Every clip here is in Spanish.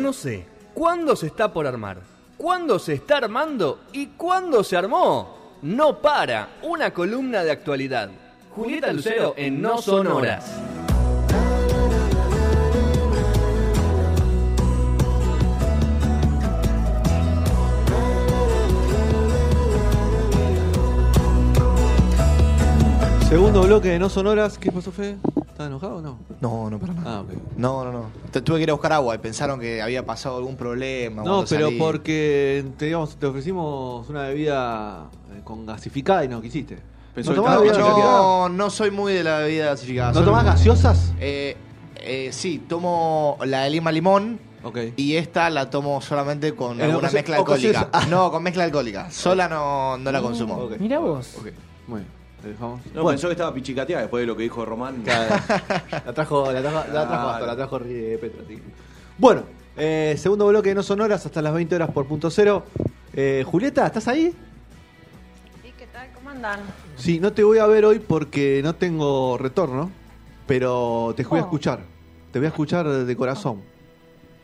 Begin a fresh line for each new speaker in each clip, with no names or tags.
Conoce cuándo se está por armar, cuándo se está armando y cuándo se armó. No para, una columna de actualidad. Julieta Lucero en No Son Horas.
Segundo bloque de No Sonoras. ¿Qué pasó, Fe? ¿Estás enojado o no?
No, no, para nada.
Ah, ok.
No, no, no. Te- tuve que ir a buscar agua y pensaron que había pasado algún problema.
No,
cuando
pero
salí.
porque te, digamos, te ofrecimos una bebida eh, con gasificada y no quisiste.
Pensó
¿No
que estaba
bebida?
No, no soy muy de la bebida gasificada.
¿No
Soy-
tomás gaseosas?
Eh, eh, sí, tomo la de lima limón.
Ok.
Y esta la tomo solamente con
En
alguna
ocasi-
mezcla alcohólica.
ocasiones- ah.
No, con mezcla alcohólica. Sola no, no la consumo.
Ok.
Mira vos.
Ok, muy bien.
No,
Bueno,
pensó que estaba pichicateada después de lo que dijo Román.
la trajo, la trajo, la trajo hasta, la trajo eh, Petra. sí. Bueno, eh, segundo bloque de No Sonoras hasta las 20 horas por punto cero. Eh, Julieta, ¿estás ahí?
¿Y qué tal? ¿Cómo andan?
Sí, no te voy a ver hoy porque no tengo retorno, pero te voy a
Oh.
escuchar. Te voy a escuchar de corazón.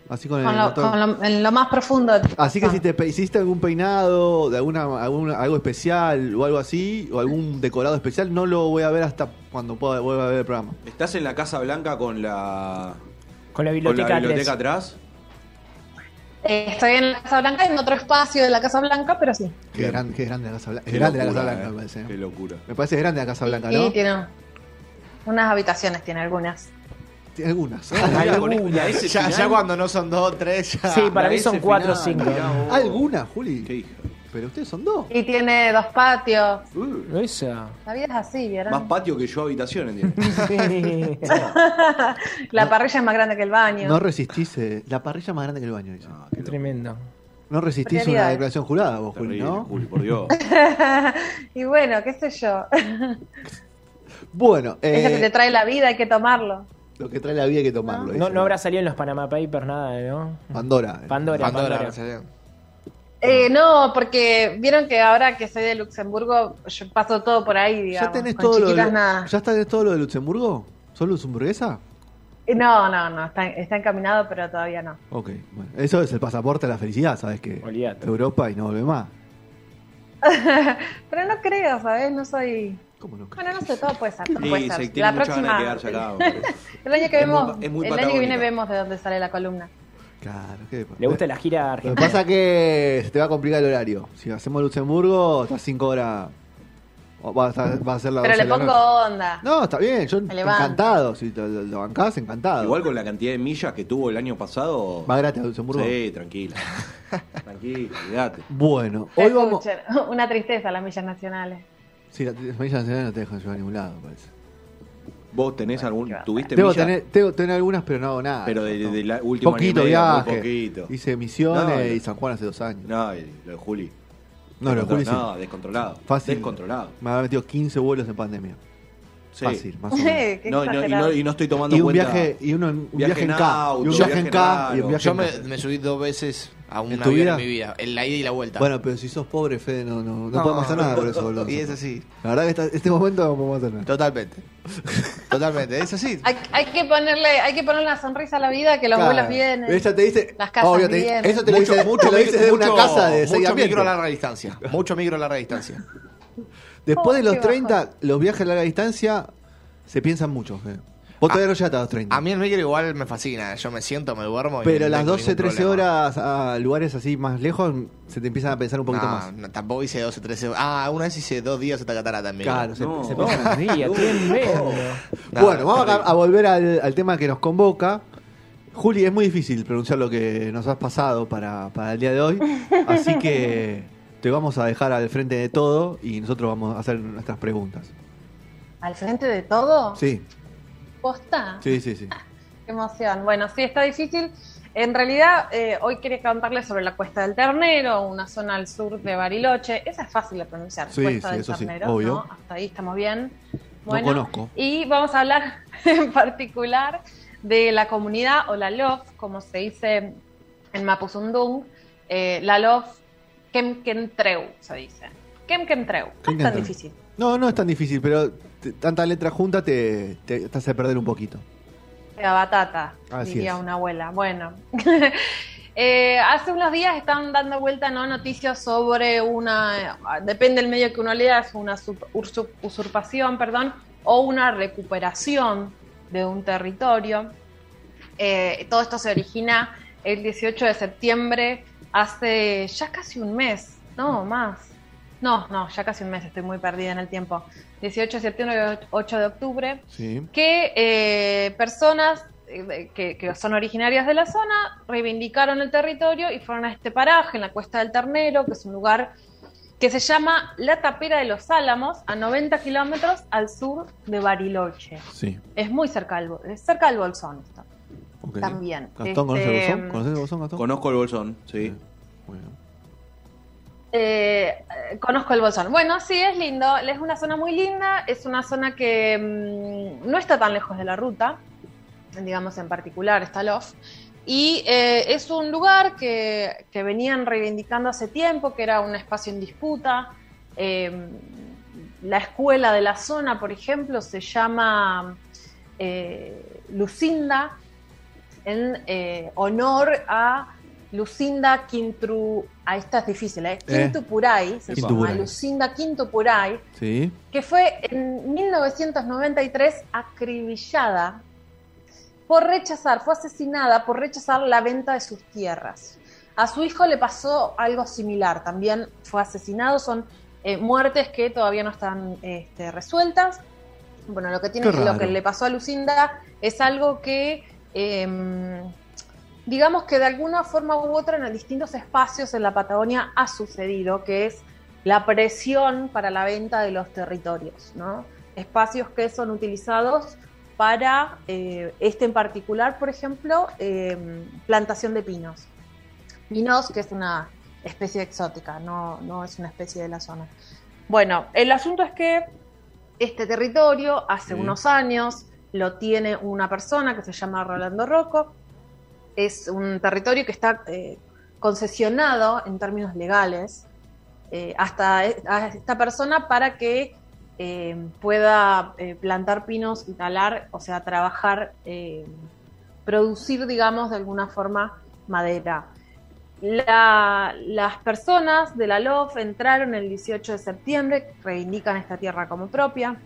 Así con el
Con lo, con en lo más profundo.
Así que si te hiciste algún peinado, de alguna, alguna- algo especial o algo así, o algún decorado especial, no lo voy a ver hasta cuando pueda, vuelva a ver el programa.
¿Estás en la Casa Blanca con la,
Con la
con
biblioteca,
la
tres.
biblioteca atrás?
Eh, estoy en la Casa Blanca, en otro espacio de la Casa Blanca, pero sí.
Qué,
Bien.
gran- qué grande la Casa Blanca.
Qué
Es grande la
locura,
Casa Blanca,
eh.
me parece.
Qué locura.
Me parece grande la Casa Blanca,
Y
¿no?
tiene unas habitaciones, tiene algunas.
Algunas.
Mirá, con- y a ese
Ya, ya cuando no son dos, tres, ya.
Sí, para
a
mí son cuatro o cinco.
¿Algunas, Juli?
Qué hija.
Pero ustedes son dos.
Y tiene dos patios.
Uh,
Esa.
La vida es así, ¿vieron?
más patio que yo habitación, ¿entiendes?
la parrilla es más grande que el baño.
No resistís. eh, la parrilla más grande que el baño, dice.
No, qué.
Tremendo.
No resistís una declaración jurada, vos, Juli, ¿no?
Juli, por Dios.
y bueno, qué sé yo.
Bueno,
Eso que
eh,
te trae la vida, hay que tomarlo.
Lo que trae la vida hay que tomarlo.
No, no habrá salido en los Panama Papers nada, ¿no?
Pandora.
Pandora,
Pandora,
Pandora.
Eh, no, porque vieron que ahora que soy de Luxemburgo, yo paso todo por ahí, digamos.
¿Ya tenés todo lo de,
nada.
¿Ya tenés todo lo de Luxemburgo? ¿Sos luxemburguesa?
Eh, No, no, no, está, está encaminado, pero todavía no.
Ok, bueno. Eso es el pasaporte a la felicidad, ¿sabes que
Olvídate.
Europa y no vuelve más.
Pero no creo, ¿sabes? No soy.
¿Cómo no?
Bueno, no sé, todo puede ser. todo
Sí,
puede
se
ser.
tiene
La
mucha ganas de
próxima.
quedarse acá.
El año que
Es muy-
vemos,
es muy
el año que viene vemos de dónde sale la columna.
Claro, ¿qué?
Le gusta la gira
Lo que
argentina.
pasa es que se te va a complicar el horario. Si hacemos Luxemburgo, estás 5 horas. Va a, va a ser la
Pero
12
le
la
pongo onda.
No, está bien, yo encantado. Si te lo, lo bancás, encantado.
Igual con la cantidad de millas que tuvo el año pasado.
¿Va gratis a Luxemburgo?
Sí, tranquila. tranquila, olvídate.
Bueno, hoy vamos.
Una tristeza las millas nacionales.
Sí, la las millas nacionales no te dejan llevar a ningún lado, parece.
¿Vos tenés algún. ¿Tuviste
Tengo,
millas?
tener, tengo tener algunas, pero no hago nada.
Pero de,
No.
de la última
poquito
año y medio, muy
viaje.
poquito.
Hice Misiones
no.
y San Juan hace dos años.
No, y lo de Juli.
No, lo de Juli sí.
No, descontrolado.
Fácil.
Descontrolado.
Me ha metido 15 vuelos en pandemia.
Sí.
Fácil, más o menos.
No, y no, y,
exagerado.
no, y no estoy tomando
Y un
cuenta.
viaje, y uno, en- un
Viaje
viaje, en K.
auto,
y un
viaje
en K. Y un viaje
Yo
en
me, me subí dos veces a un
¿En
avión
vida?
en mi vida. En la ida y la vuelta.
Bueno, pero si sos pobre, Fede, no, no, no, podemos hacer nada por eso, boludo.
Y es así.
La verdad que esta- este momento no podemos hacer nada.
Totalmente. Totalmente. Es así.
Hay, hay que ponerle, hay que ponerle una sonrisa a la vida, que los
Claro.
vuelos vienen.
Ella te dice,
Las casas
obvio, te-
vienen.
eso te lo dice,
mucho,
de una casa de seis
mucho micro a larga distancia. Mucho micro a larga distancia.
Después de
Oh,
los
qué
30, los viajes a larga distancia se piensan mucho, Fede. Vos todavía no llegaste a los 30.
A mí el micro igual me fascina. Yo me siento, me duermo. y
pero
no
las
tengo
12,
ningún
13
problema.
horas a lugares así más lejos se te empiezan a pensar un poquito
No,
más.
no, tampoco hice 12, 13 horas. Ah, una vez hice dos días hasta Catara también.
Claro, se,
No.
se
Dos
piensan-
días, tremendo.
No,
bueno, vamos a,
terrible.
a volver al, al tema que nos convoca. Juli, es muy difícil pronunciar lo que nos has pasado para, para el día de hoy, así que te vamos a dejar al frente de todo y nosotros vamos a hacer nuestras preguntas.
¿Al frente de todo?
Sí,
¿Posta?
sí, sí, sí.
Qué emoción. Bueno, sí, está difícil. En realidad, eh, hoy quería contarles sobre la Cuesta del Ternero, una zona al sur de Bariloche. Esa es fácil de pronunciar,
Sí,
Cuesta
sí,
del
eso sí,
Ternero.
obvio.
¿no? Hasta ahí estamos bien.
No conozco.
Y vamos a hablar en particular de la comunidad o la LOF, como se dice en Mapuzundung, eh, la LOF Kemkentreu, se dice. Kemkentreu, no es tan difícil.
No, no es tan difícil, pero tanta letra junta te, te, te hace perder un poquito.
La batata,
Así
diría
es.
una abuela. Bueno, Eh, hace unos días están dando vuelta no noticias sobre una, depende del medio que uno lea, es una usurpación, perdón, o una recuperación de un territorio. Eh, todo esto se origina el 18 de septiembre, hace ya casi un mes, no más. No, no, ya casi un mes, estoy muy perdida en el tiempo. 18 de septiembre, 8 de octubre,
Sí.
que eh, personas eh, que, que son originarias de la zona reivindicaron el territorio y fueron a este paraje en la Cuesta del Ternero, que es un lugar que se llama La Tapera de los Álamos, a 90 kilómetros al sur de Bariloche.
Sí.
Es muy cerca del, Bo- es cerca del Bolsón. esto.
Ok.
También.
¿Gastón conoce el
Este,
bolsón? ¿Conoces el bolsón, Gastón?
Conozco el bolsón, sí.
Bueno.
Eh, eh, conozco el Bolsón. Bueno, sí, es lindo. Es una zona muy linda. Es una zona que mm, no está tan lejos de la ruta, digamos en particular, está Lof. Y eh, es un lugar que, que venían reivindicando hace tiempo, que era un espacio en disputa. Eh, la escuela de la zona, por ejemplo, se llama eh, Lucinda, en eh, honor a Lucinda Quintru. Ah, esta es difícil, ¿eh?
Eh.
Quintupuray, se llama Lucinda Quintupuray,
Sí.
que fue en 1993 acribillada por rechazar, fue asesinada por rechazar la venta de sus tierras. A su hijo le pasó algo similar, también fue asesinado, son eh, muertes que todavía no están este, resueltas. Bueno, lo que, tiene, lo que le pasó a Lucinda es algo que, eh, digamos que de alguna forma u otra en distintos espacios en la Patagonia ha sucedido, que es la presión para la venta de los territorios, ¿no? Espacios que son utilizados para eh, este en particular, por ejemplo, eh, plantación de pinos. Pinos, que es una especie exótica, no, no es una especie de la zona. Bueno, el asunto es que este territorio hace
Sí.
unos años lo tiene una persona que se llama Rolando Rocco. Es un territorio que está eh, concesionado en términos legales eh, hasta e- a esta persona para que eh, pueda plantar pinos y talar, o sea, trabajar, producir, digamos, de alguna forma madera. La- las personas de la LOF entraron el 18 de septiembre, reivindican esta tierra como propia.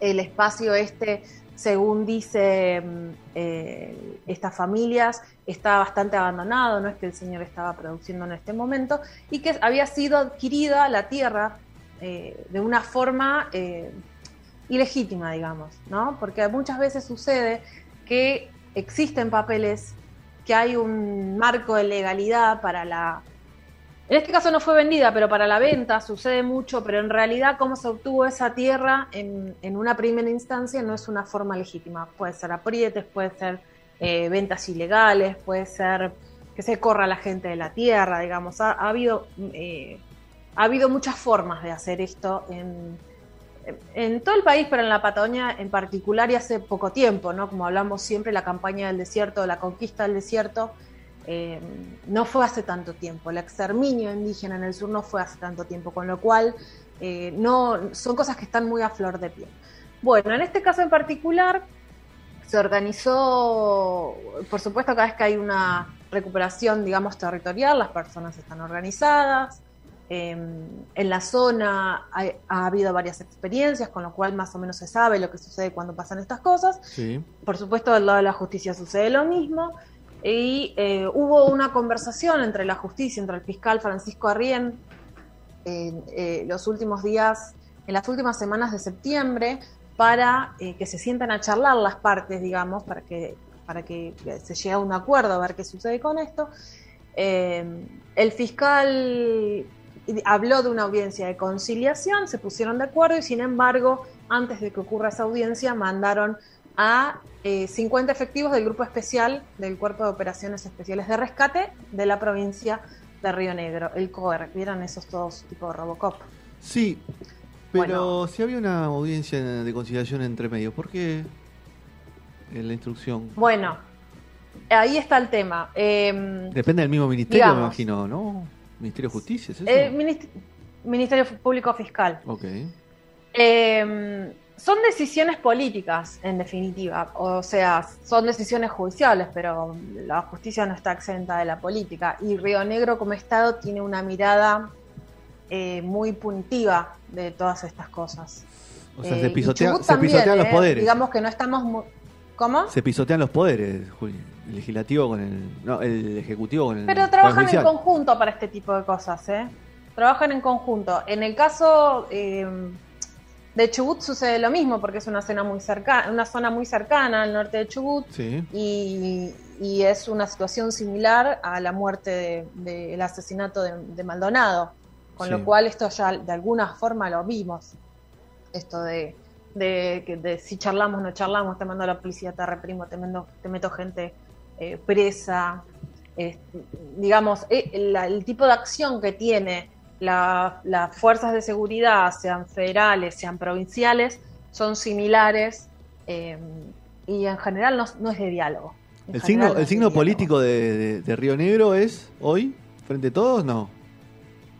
El espacio este, según dice mm, eh, estas familias, está bastante abandonado, no es que el señor estaba produciendo en este momento, y que había sido adquirida la tierra eh, de una forma eh, ilegítima, digamos, ¿no? Porque muchas veces sucede que existen papeles, que hay un marco de legalidad para la... En este caso no fue vendida, pero para la venta sucede mucho, pero en realidad cómo se obtuvo esa tierra en, en una primera instancia no es una forma legítima. Puede ser aprietes, puede ser eh, ventas ilegales, puede ser que se corra la gente de la tierra, digamos. Ha, ha habido, eh, ha habido muchas formas de hacer esto en, en todo el país, pero en la Patagonia en particular y hace poco tiempo, ¿no? Como hablamos siempre, la campaña del desierto, la conquista del desierto, eh, no fue hace tanto tiempo. El exterminio indígena en el sur no fue hace tanto tiempo, con lo cual eh, no, son cosas que están muy a flor de piel. Bueno, en este caso en particular se organizó, por supuesto, cada vez que hay una recuperación, digamos, territorial, las personas están organizadas. Eh, en la zona ha habido varias experiencias, con lo cual más o menos se sabe lo que sucede cuando pasan estas cosas.
Sí.
Por supuesto, del lado de la justicia sucede lo mismo. Y eh, hubo una conversación entre la justicia, entre el fiscal Francisco Arrién, en eh, los últimos días, en las últimas semanas de septiembre, para eh, que se sientan a charlar las partes, digamos, para que, para que se llegue a un acuerdo a ver qué sucede con esto. El fiscal habló de una audiencia de conciliación, se pusieron de acuerdo y sin embargo, antes de que ocurra esa audiencia, mandaron a eh, 50 efectivos del grupo especial del Cuerpo de Operaciones Especiales de Rescate de la provincia de Río Negro, el COER. ¿Vieron esos todos tipo Robocop?
Sí, pero
Bueno.
si había una audiencia de conciliación entre medios, ¿por qué en la instrucción?
Bueno, ahí está el tema. Eh,
Depende del mismo ministerio, me imagino, ¿no? Ministerio de Justicia, ¿es eso?
eh, Minist- Ministerio Público Fiscal.
ok.
Eh, son decisiones políticas, en definitiva. O sea, son decisiones judiciales, pero la justicia no está exenta de la política. Y Río Negro como Estado tiene una mirada eh, muy punitiva de todas estas cosas.
O sea,
Eh,
se,
y
pisotea- se
también,
pisotean los
eh.
poderes.
Digamos que no estamos... mu- ¿Cómo?
Se pisotean los poderes. El legislativo con el. No, el ejecutivo con el.
Pero trabajan en conjunto para este tipo de cosas, ¿eh? Trabajan en conjunto. En el caso eh, de Chubut sucede lo mismo, porque es una zona muy cercana, una zona muy cercana al norte de Chubut
Sí.
y, y es una situación similar a la muerte del de, asesinato de, de Maldonado, con
Sí.
lo cual esto ya de alguna forma lo vimos, esto de, de, si charlamos no charlamos, te mando a la policía, te reprimo, te, mando- te meto gente eh, presa, eh, digamos, eh, la- el tipo de acción que tiene la- las fuerzas de seguridad, sean federales, sean provinciales, son similares eh, y en general no, no es de diálogo. En
El signo,
no
el
de
signo político de, de- de Río Negro es hoy, frente a todos, no.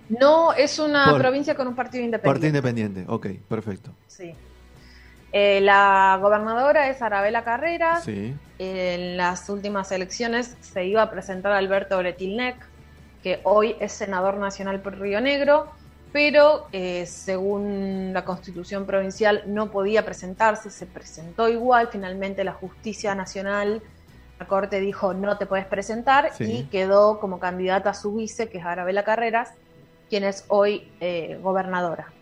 No, es una
Por-
provincia con un partido independiente.
Partido independiente, ok, perfecto.
Sí. Eh, la gobernadora es Arabela Carreras.
Sí.
En las últimas elecciones se iba a presentar Alberto Bretilnec, que hoy es senador nacional por Río Negro, pero eh, según la constitución provincial no podía presentarse, se presentó igual, finalmente la justicia nacional, la corte dijo no te puedes presentar
Sí.
y quedó como candidata a su vice, que es Arabela Carreras, quien es hoy eh, gobernadora.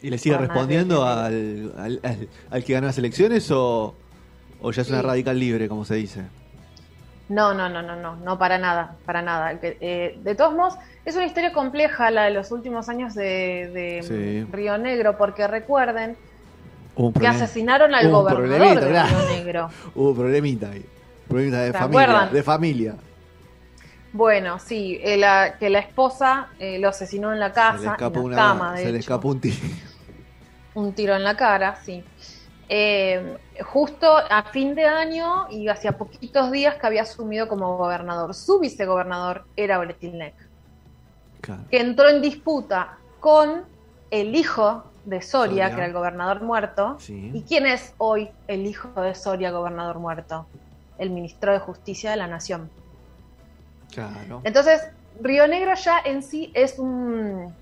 ¿Y le sigue respondiendo al, al, al- al que ganó las elecciones o, o ya es una radical libre, como se dice?
No, no, no, no, no, no para nada, para nada. Eh, de todos modos, es una historia compleja la de los últimos años de, de
Sí.
Río Negro, porque recuerden
un
que
problema.
asesinaron al gobernador de
claro.
Río Negro.
Hubo problemita ahí. Problemita de
¿Se
familia.
acuerdan?
De familia.
Bueno, sí, eh, la- que la esposa eh, lo asesinó en la
se le
casa,
escapó,
en la
una,
cama, de
se le escapó un tiro.
un tiro en la cara, sí. Eh, justo a fin de año y hacía poquitos días que había asumido como gobernador. Su vicegobernador era Bretilnec.
Claro.
que entró en disputa con el hijo de Soria,
Soria.
que era el gobernador muerto.
Sí.
¿Y quién es hoy el hijo de Soria, gobernador muerto? El ministro de Justicia de la Nación.
Claro.
Entonces, Río Negro ya en sí es un...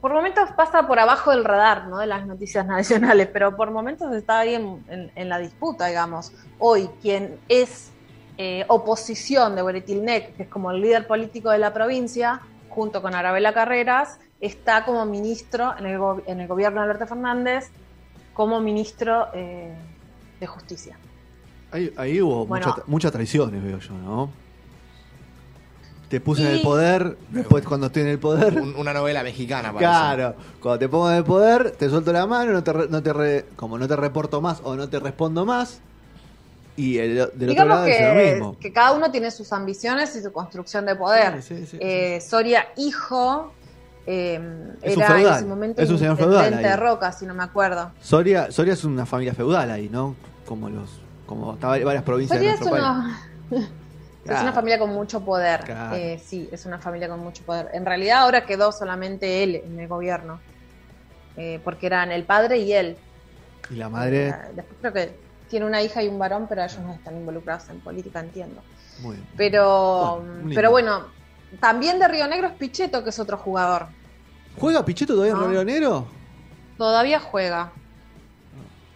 Por momentos pasa por abajo del radar, ¿no? De las noticias nacionales, pero por momentos está ahí en, en- en la disputa, digamos. Hoy, quien es eh, oposición de Beretilnec, que es como el líder político de la provincia, junto con Arabela Carreras, está como ministro en el, go- en el gobierno de Alberto Fernández, como ministro eh, de Justicia.
Ahí, ahí hubo
Bueno.
mucha- muchas traiciones, veo yo, ¿no? Te puse en el poder, después cuando estoy en el poder.
Un- una novela mexicana, parece.
Claro, cuando te pongo en el poder, te suelto la mano, no te, re- no te re- como no te reporto más o no te respondo más. Y el, del otro
Digamos
lado es lo
que,
mismo.
que cada uno tiene sus ambiciones y su construcción de poder.
Sí, sí, sí,
Eh, Soria, hijo, eh,
Es un
era en
feudal,
ese momento
es un señor
intendente
feudal ahí.
de Roca, si no me acuerdo.
Soria, Soria es una familia feudal ahí, ¿no? Como los, como está varias provincias
Soria
de
es
nuestro país.
es una familia con mucho poder.
Claro.
Eh, sí, es una familia con mucho poder. En realidad ahora quedó solamente él en el gobierno. Eh, porque eran el padre y él.
Y la madre,
después creo que tiene una hija y un varón, pero ellos no están involucrados en política, entiendo.
muy bien.
Pero,
Bueno, un
pero bueno, también de Río Negro es Pichetto, que es otro jugador.
¿Juega Pichetto todavía
No.
en Río Negro?
Todavía juega.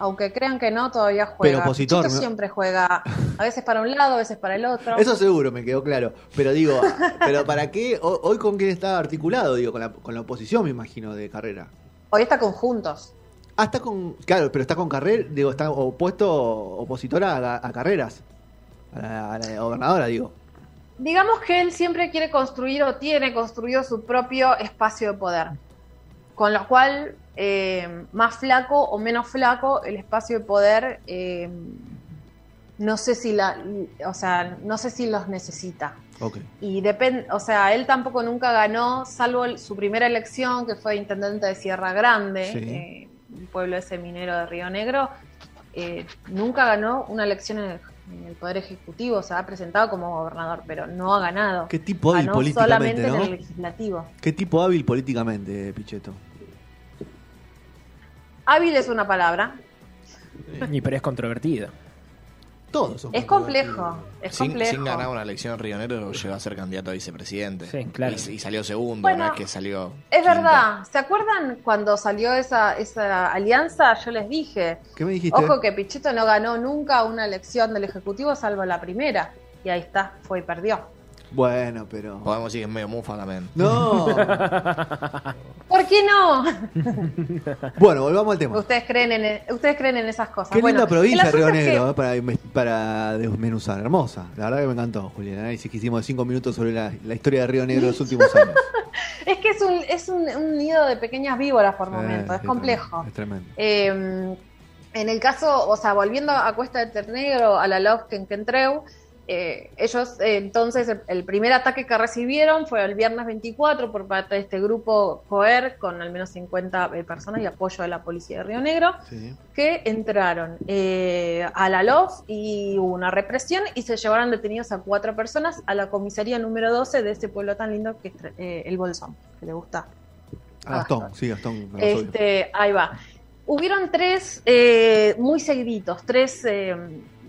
Aunque crean que no, todavía juega.
Pero opositor, ¿no?
siempre juega. A veces para un lado, a veces para el otro.
Eso seguro, me quedó claro. Pero digo, ¿pero para qué? Ho- Hoy con quién está articulado, digo, con la, con la oposición, me imagino, de carrera.
Hoy está con Juntos.
Ah, está con. Claro, pero está con carrera, digo, está opuesto, opositora a, a carreras. A la, a la gobernadora, digo.
Digamos que él siempre quiere construir o tiene construido su propio espacio de poder. Con lo cual, eh, más flaco o menos flaco, el espacio de poder, eh, no sé si la, o sea, no sé si los necesita.
Ok.
Y depende, o sea, él tampoco nunca ganó, salvo su primera elección, que fue intendente de Sierra Grande,
Sí.
eh, un pueblo ese minero de Río Negro. nunca ganó una elección en el, en el Poder Ejecutivo, se ha presentado como gobernador, pero no ha ganado.
Qué tipo hábil
Ganó
políticamente,
solamente
¿no?
en el legislativo.
Qué tipo hábil políticamente, Pichetto.
Hábil es una palabra.
Y pero es controvertido.
Todos son
Es complejo. Es
Sin,
complejo.
sin ganar una elección en Río Negro llegó a ser candidato a vicepresidente.
Sí, claro.
Y, y salió segundo,
Bueno,
no es que salió.
Es
quinto.
verdad. ¿Se acuerdan cuando salió esa, esa alianza? Yo les dije.
¿Qué me dijiste?
Ojo que Pichetto no ganó nunca una elección del Ejecutivo salvo la primera. Y ahí está, fue y perdió.
Bueno, pero.
Podemos decir que es medio mufa también.
No.
¿Por qué no?
bueno, volvamos al tema.
Ustedes creen en, ustedes creen en esas cosas.
Qué
Bueno,
linda provincia Río
es que-
Negro eh, para, para desmenuzar. Hermosa. La verdad que me encantó, Julián. El análisis que hicimos de cinco minutos sobre la, la historia de Río Negro de los últimos años.
Es que es un, es un, un nido de pequeñas víboras por
Eh,
momentos, es complejo.
Es tremendo.
Eh, en el caso, o sea, volviendo a Cuesta de Ternegro, a la LOF en Kentreu, eh, ellos eh, entonces el, el primer ataque que recibieron fue el viernes 24 por parte de este grupo COER con al menos 50 eh, personas y apoyo de la policía de Río Negro
Sí.
que entraron a la LOF y hubo una represión y se llevaron detenidos a cuatro personas a la comisaría número 12 de ese pueblo tan lindo que es el Bolsón, que le gusta
Ah, Gastón, sí, Gastón.
este, ahí va. Hubieron tres muy seguiditos, tres,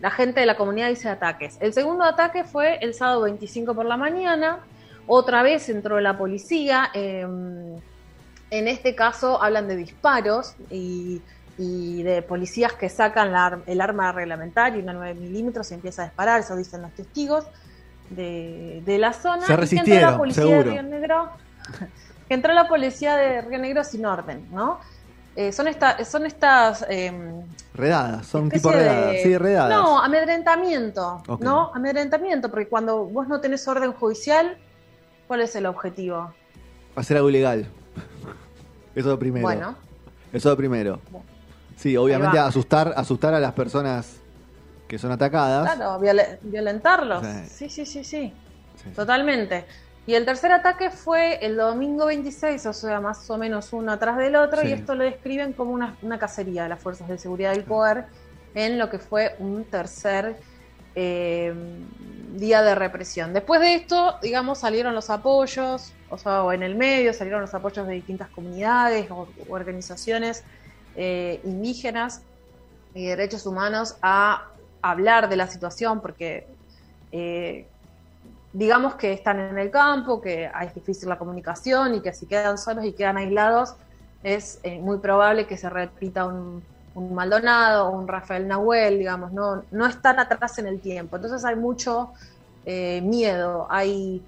la gente de la comunidad dice ataques. El segundo ataque fue el sábado 25 por la mañana, otra vez entró la policía, eh, en este caso hablan de disparos y, y de policías que sacan la el arma reglamentaria, una 9 milímetros, y empieza a disparar, eso dicen los testigos de, de la zona.
Se
y que entró
resistieron,
la policía
seguro.
de Río Negro, que entró la policía de Río Negro sin orden, ¿no? Eh, son, esta, son estas em,
Redadas, son tipo redadas.
de-
Sí, redadas.
No, amedrentamiento. ¿no? Amedrentamiento, porque cuando vos no tenés orden judicial, ¿cuál es el objetivo?
Hacer algo ilegal. Eso es lo primero.
Bueno,
Eso es lo primero.
Bueno.
Sí, obviamente asustar, asustar a las personas que son atacadas.
claro, viole- violentarlos.
Sí.
Sí, sí, sí, sí.
Sí.
Totalmente. Y el tercer ataque fue el domingo 26, o sea, más o menos uno atrás del otro,
Sí.
y esto lo describen como una, una cacería de las fuerzas de seguridad del poder en lo que fue un tercer eh, día de represión. Después de esto, digamos, salieron los apoyos, o sea, o en el medio salieron los apoyos de distintas comunidades o o organizaciones eh, indígenas y derechos humanos a hablar de la situación, porque eh, digamos que están en el campo, que es difícil la comunicación y que si quedan solos y quedan aislados, es eh, muy probable que se repita un, Maldonado o un Rafael Nahuel, digamos, no, no están atrás en el tiempo. Entonces hay mucho eh, miedo, hay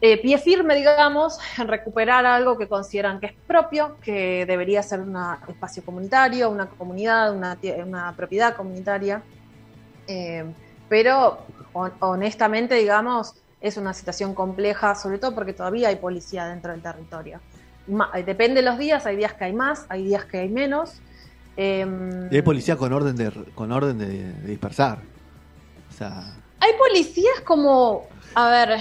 eh, pie firme, digamos, en recuperar algo que consideran que es propio, que debería ser un espacio comunitario, una comunidad, una, propiedad comunitaria. Pero honestamente, digamos, es una situación compleja, sobre todo porque todavía hay policía dentro del territorio. Eh, depende de los días, hay días que hay más, hay días que hay menos. Em,
Y hay policía con orden de, con orden de, de dispersar. O sea,
hay policías como, a ver,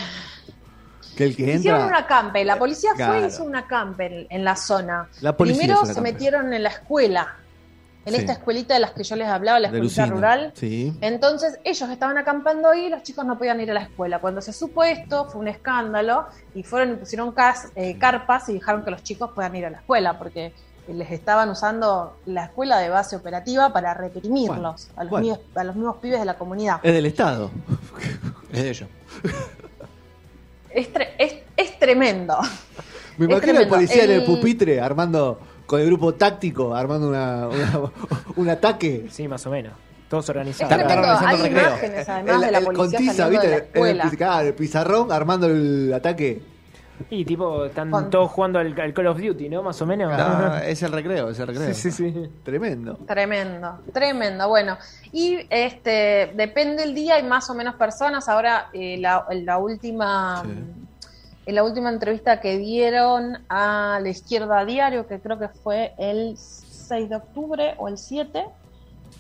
que el que
hicieron
entra.
una campe, la policía fue y hizo una campe en, en la zona.
La
Primero se metieron en la escuela, en
Sí.
esta escuelita de las que yo les hablaba, la escuelita rural.
Sí.
Entonces ellos estaban acampando ahí y los chicos no podían ir a la escuela. Cuando se supo esto fue un escándalo y fueron y pusieron cas- eh, carpas y dejaron que los chicos puedan ir a la escuela porque les estaban usando la escuela de base operativa para reprimirlos
Bueno,
a, los
bueno.
a los mismos pibes de la comunidad.
Es del Estado.
Es de ellos.
Es, tre- es, es tremendo.
Me imagino al
tremendo.
policía en el
El-
pupitre armando con el grupo táctico, armando una, una- un ataque.
Sí, más o menos. Todos
Es
organizados.
Está
tremendo.
organizando
Hay
el recreo.
imágenes además
El-
de la
el
policía
con tiza,
saliendo de la
¿viste? En el,
escuela.
piz- claro, el pizarrón armando el ataque.
Y tipo, están
Con-
todos jugando al, al Call of Duty, ¿no? Más o menos.
Ah, es el recreo, es el recreo.
Sí, sí, sí.
Tremendo.
Tremendo, tremendo. Bueno, y este depende el día, hay más o menos personas. Ahora, eh, la, la última
Sí.
En la última entrevista que dieron a la izquierda diario, que creo que fue el 6 de octubre o el 7,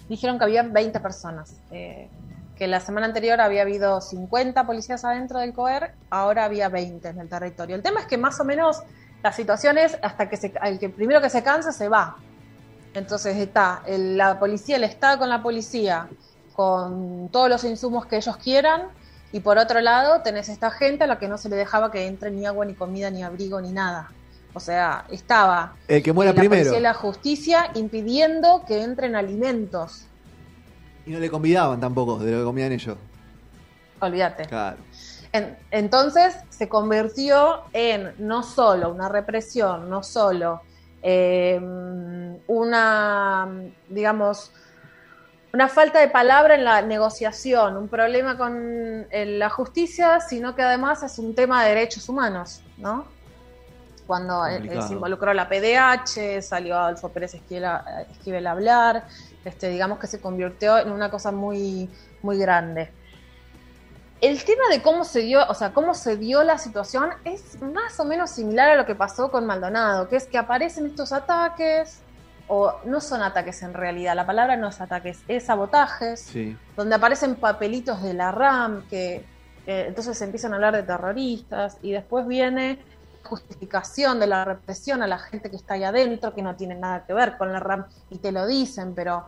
dijeron que había 20 personas. eh, que la semana anterior había habido 50 policías adentro del COER, ahora había 20 en el territorio. El tema es que más o menos la situación es hasta que se, el primero que se cansa se va. Entonces está la policía, el Estado con la policía, con todos los insumos que ellos quieran, y por otro lado tenés esta gente a la que no se le dejaba que entre ni agua, ni comida, ni abrigo, ni nada. O sea, estaba
El que muera
la
primero.
policía y la justicia impidiendo que entren alimentos.
Y no le convidaban tampoco de lo que comían ellos.
Olvídate.
Claro.
En- entonces se convirtió en no solo una represión, no solo eh, una, digamos, una falta de palabra en la negociación, un problema con eh, la justicia, sino que además es un tema de derechos humanos, ¿no? Cuando eh,
Complicado.
se involucró la PDH, salió Adolfo Pérez Esquivel a, Esquivel a hablar, este, digamos que se convirtió en una cosa muy, muy grande. El tema de cómo se dio, o sea, cómo se dio la situación es más o menos similar a lo que pasó con Maldonado, que es que aparecen estos ataques, o no son ataques en realidad, la palabra no es ataques, es sabotajes,
Sí.
donde aparecen papelitos de la RAM, que entonces empiezan a hablar de terroristas, y después viene justificación de la represión a la gente que está ahí adentro, que no tiene nada que ver con la RAM, y te lo dicen, pero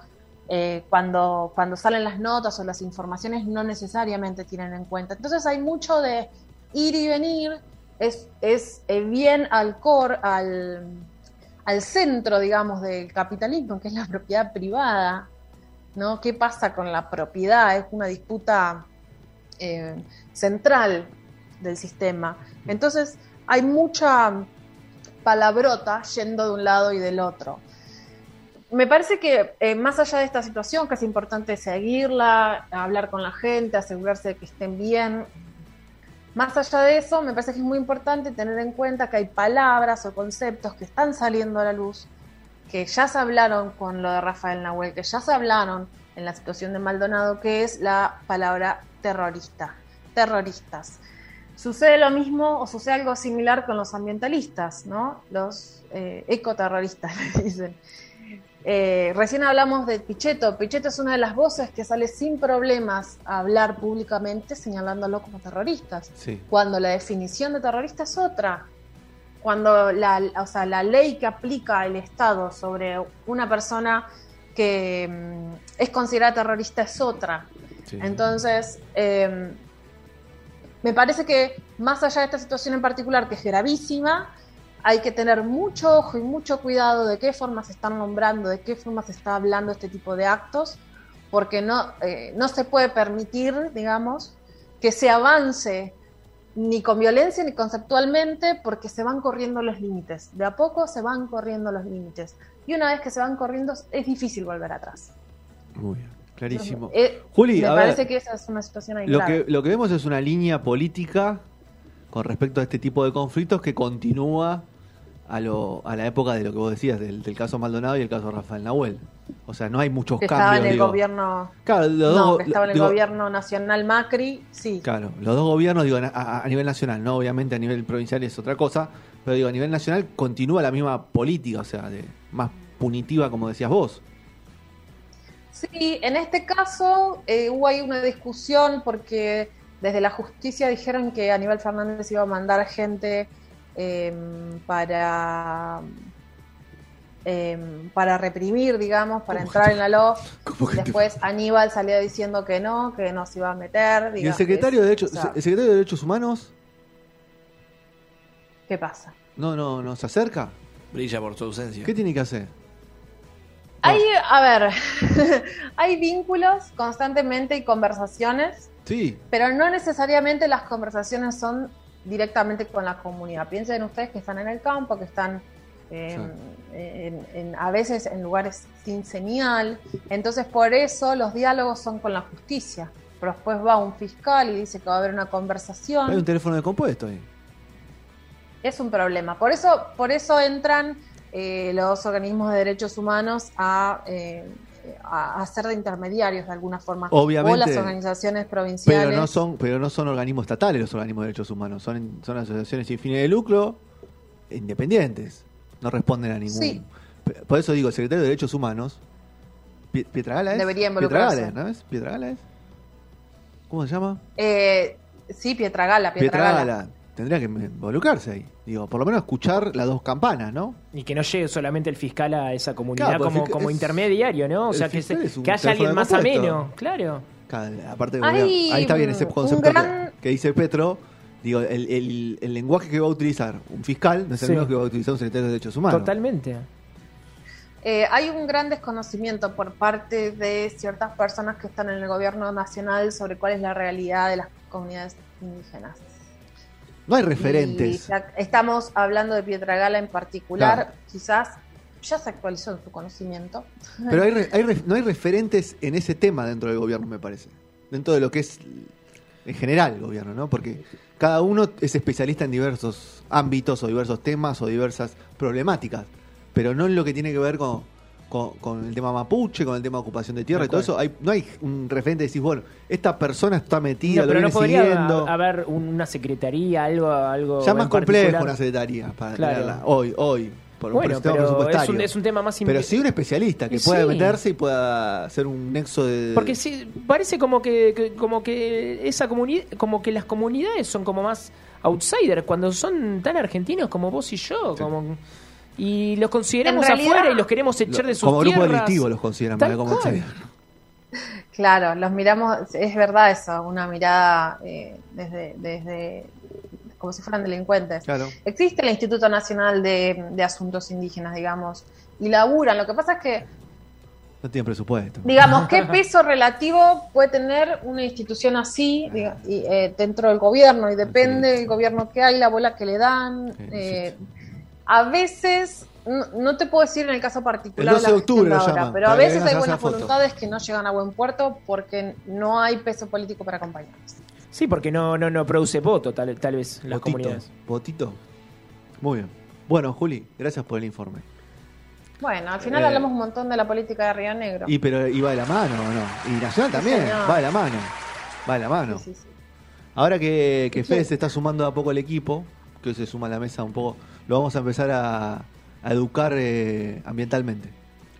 eh, cuando, cuando salen las notas o las informaciones no necesariamente tienen en cuenta. Entonces hay mucho de ir y venir, es, es eh, bien al core, al, al centro, digamos, del capitalismo, que es la propiedad privada, ¿no? ¿Qué pasa con la propiedad? Es una disputa eh, central del sistema. Entonces hay mucha palabrota yendo de un lado y del otro. Me parece que eh, más allá de esta situación, que es importante seguirla, hablar con la gente, asegurarse de que estén bien, más allá de eso, me parece que es muy importante tener en cuenta que hay palabras o conceptos que están saliendo a la luz, que ya se hablaron con lo de Rafael Nahuel, que ya se hablaron en la situación de Maldonado, que es la palabra terrorista, terroristas. Sucede lo mismo o sucede algo similar con los ambientalistas, ¿no? Los eh, ecoterroristas, le dicen. Eh, recién hablamos de Pichetto. Pichetto es una de las voces que sale sin problemas a hablar públicamente señalándolo como terroristas
Sí.
cuando la definición de terrorista es otra. Cuando la, o sea, la ley que aplica el Estado sobre una persona que mm, es considerada terrorista es otra.
sí.
Entonces, eh, me parece que más allá de esta situación en particular, que es gravísima, hay que tener mucho ojo y mucho cuidado de qué forma se están nombrando, de qué forma se está hablando este tipo de actos, porque no, eh, no se puede permitir, digamos, que se avance ni con violencia ni conceptualmente, porque se van corriendo los límites. De a poco se van corriendo los límites. Y una vez que se van corriendo, es difícil volver atrás.
Muy bien. Clarísimo.
Eh,
Juli,
me
a
parece
ver,
que esa es una situación ahí
lo que, lo que vemos es una línea política con respecto a este tipo de conflictos que continúa a, lo, a la época de lo que vos decías, del, del caso Maldonado y el caso Rafael Nahuel. O sea, no hay muchos
que estaba
cambios.
en el
digo.
gobierno
Claro, los
no
dos-
que estaba en el
digo,
gobierno nacional Macri sí
Claro, los dos gobiernos, digo, a, a- a nivel nacional, no obviamente a nivel provincial es otra cosa, pero digo, a nivel nacional continúa la misma política, o sea, de más punitiva, como decías vos.
sí en este caso eh, hubo ahí una discusión porque desde la justicia dijeron que Aníbal Fernández iba a mandar gente eh, para eh, para reprimir digamos para entrar en la LOF
¿Cómo que te-
después Aníbal salía diciendo que no que no se iba a meter
Y el secretario de Derechos,
o sea,
el secretario de Derechos Humanos
qué pasa
no, no, no se acerca.
Brilla por su ausencia.
¿Qué tiene que hacer?
Hay, a ver, hay vínculos constantemente y conversaciones,
Sí,
pero no necesariamente las conversaciones son directamente con la comunidad. Piensen ustedes que están en el campo, que están eh, en- en- a veces en lugares sin señal. Entonces, por eso los diálogos son con la justicia. Pero después va un fiscal y dice que va a haber una
hay un
conversación.
teléfono de compuesto ahí.
Es un problema. Por eso, por eso entran eh, los organismos de derechos humanos a, eh, a, a ser de intermediarios de alguna forma.
Obviamente,
O las organizaciones provinciales.
Pero no son, pero no son organismos estatales los organismos de derechos humanos, son, son asociaciones sin fines de lucro independientes. No responden a ningún.
Sí.
Por eso digo, el secretario de Derechos Humanos, Pie- Pietragala es.
Debería involucrarse.
Es. ¿Cómo se llama?
Eh, sí, Pietragala, Pietragala.
Pietragala. Tendría que involucrarse ahí. Digo, por lo menos escuchar las dos campanas, ¿no?
Y que no llegue solamente el fiscal a esa comunidad
Claro,
como, como
es-
intermediario, ¿no? O sea, que, se- que haya alguien más ameno, claro.
Cada- aparte,
Hay
ahí está bien ese concepto que-
gran-
que, dice Petro, Digo, el, el- el lenguaje que va a utilizar un fiscal no es el
Sí.
mismo que va a utilizar un secretario de Derechos Humanos.
Totalmente.
Eh, hay un gran desconocimiento por parte de ciertas personas que están en el gobierno nacional sobre cuál es la realidad de las comunidades indígenas.
No hay referentes.
estamos hablando de Pietragala en particular,
Claro.
quizás ya se actualizó en su conocimiento.
Pero hay hay no hay referentes en ese tema dentro del gobierno, me parece. Dentro de lo que es en general el gobierno, ¿no? Porque cada uno es especialista en diversos ámbitos o diversos temas o diversas problemáticas. Pero no en lo que tiene que ver con, con, con el tema mapuche, con el tema de ocupación de tierra y todo eso. Hay, no hay un referente de decir, bueno, esta persona está metida,
No,
lo
pero no
viene
podría
siguiendo.
haber una secretaría, algo, algo
ya más complejo una secretaría para
Claro.
hoy, hoy. Por un
Bueno,
sistema
pero es un, es un tema más
Pero sí un especialista que
Y
pueda
sí.
meterse y pueda hacer un nexo de.
Porque sí, parece como que, que- como que esa comunidad, como que las comunidades son como más outsiders cuando son tan argentinos como vos y yo, como y los consideramos
realidad-
afuera y los queremos echar de sus
como grupo delictivo los
cual.
outsider.
Claro, los miramos, es verdad eso, una mirada eh, desde, desde como si fueran delincuentes.
Claro.
Existe el Instituto Nacional de, de Asuntos Indígenas, digamos, y laburan. Lo que pasa es que,
No tienen presupuesto.
digamos, ¿qué peso relativo puede tener una institución así diga- y, eh, dentro del gobierno? Y depende del gobierno que hay, la bola que le dan.
Sí,
eh, a veces, no, no te puedo decir en el caso particular
El 12
de la
octubre
de
lo
ahora,
llaman,
pero a veces hay buenas voluntades que no llegan a buen puerto porque no hay peso político para acompañarlos.
Sí, porque no, no, no produce voto, tal, tal vez, las comunidades.
Botito. Muy bien. Bueno, Juli, gracias por el informe.
Bueno, al final
Eh,
hablamos un montón de la política de Río Negro.
Y pero ¿y va de la mano o no? Y Nacional
Sí,
también,
señor.
va de la mano. Va de la mano.
Sí, sí, sí.
Ahora que, que. Fede se está sumando a poco al equipo, que hoy se suma a la mesa un poco, lo vamos a empezar a, a educar eh, ambientalmente.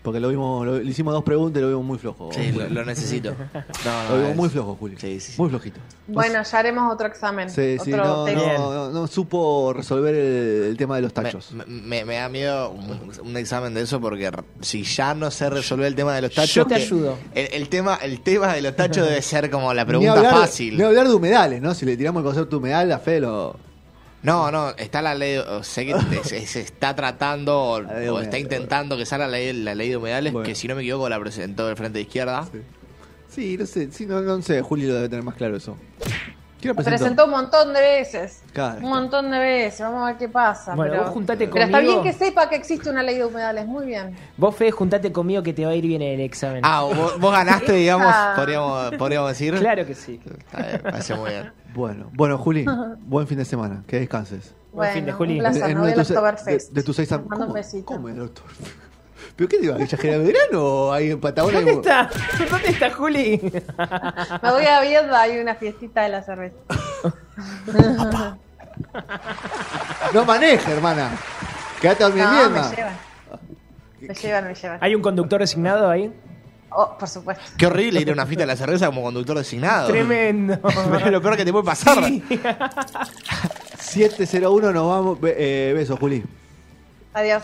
Porque lo vimos, lo- le hicimos dos preguntas y lo vimos muy flojo.
Sí, lo, lo necesito. No,
Lo vimos
es-
muy flojo, Juli.
Sí, sí, sí.
Muy flojito.
Bueno, ya haremos otro examen.
Sí, sí,
otro
no,
test.
no, no, no supo resolver el, el tema de los tachos.
Me, me- me da miedo un, un examen de eso porque r- si ya no sé resolver el tema de los tachos.
Yo te
que
ayudo.
El, el tema, el tema de los tachos debe ser como la
Ni
pregunta
hablar,
fácil.
Ni hablar de humedales, ¿no? Si le tiramos el concepto de humedal, la Fede lo...
No, no, está la ley, o sé que se, se está tratando o, está intentando que salga la ley, la ley de humedales,
Bueno.
que si no me equivoco la presentó el Frente de Izquierda.
Sí, no sé, sí, no, no sé, Juli lo debe tener más claro eso. ¿Quién lo
Lo
presentó?
presentó un montón de veces.
Claro.
Un montón de veces. Vamos a ver qué pasa.
Bueno,
pero,
vos juntate
pero está
conmigo.
bien que sepa que existe una ley de humedales. Muy bien.
Vos, Fede, juntate conmigo que te va a ir bien en el examen.
Ah, vos, vos ganaste, digamos,
Esa.
podríamos, podríamos decir.
Claro que sí.
Está bien, parece muy bien.
Bueno, bueno, Juli, buen fin de semana, que descanses.
Buen
bueno,
fin de Juli.
un placer.
En
Me voy
uno
al
de tus-. De, de tus seis ¿Cómo. ¿Cómo el doctor? ¿Pero qué te iba a viajar de verano o ahí en Patagonia?
¿Dónde está? ¿Dónde está Juli?
Me voy a Viedma hay una fiestita de la cerveza.
No maneje, hermana. Quédate a dormir
No,
bien,
me
ma.
llevan. Me llevan, me llevan.
¿Hay un conductor designado ahí?
Oh, por supuesto.
Qué horrible ir a una fiesta de la cerveza como conductor designado.
Tremendo.
Lo peor que te puede pasar.
701 nos vamos. Eh, besos, Juli.
Adiós.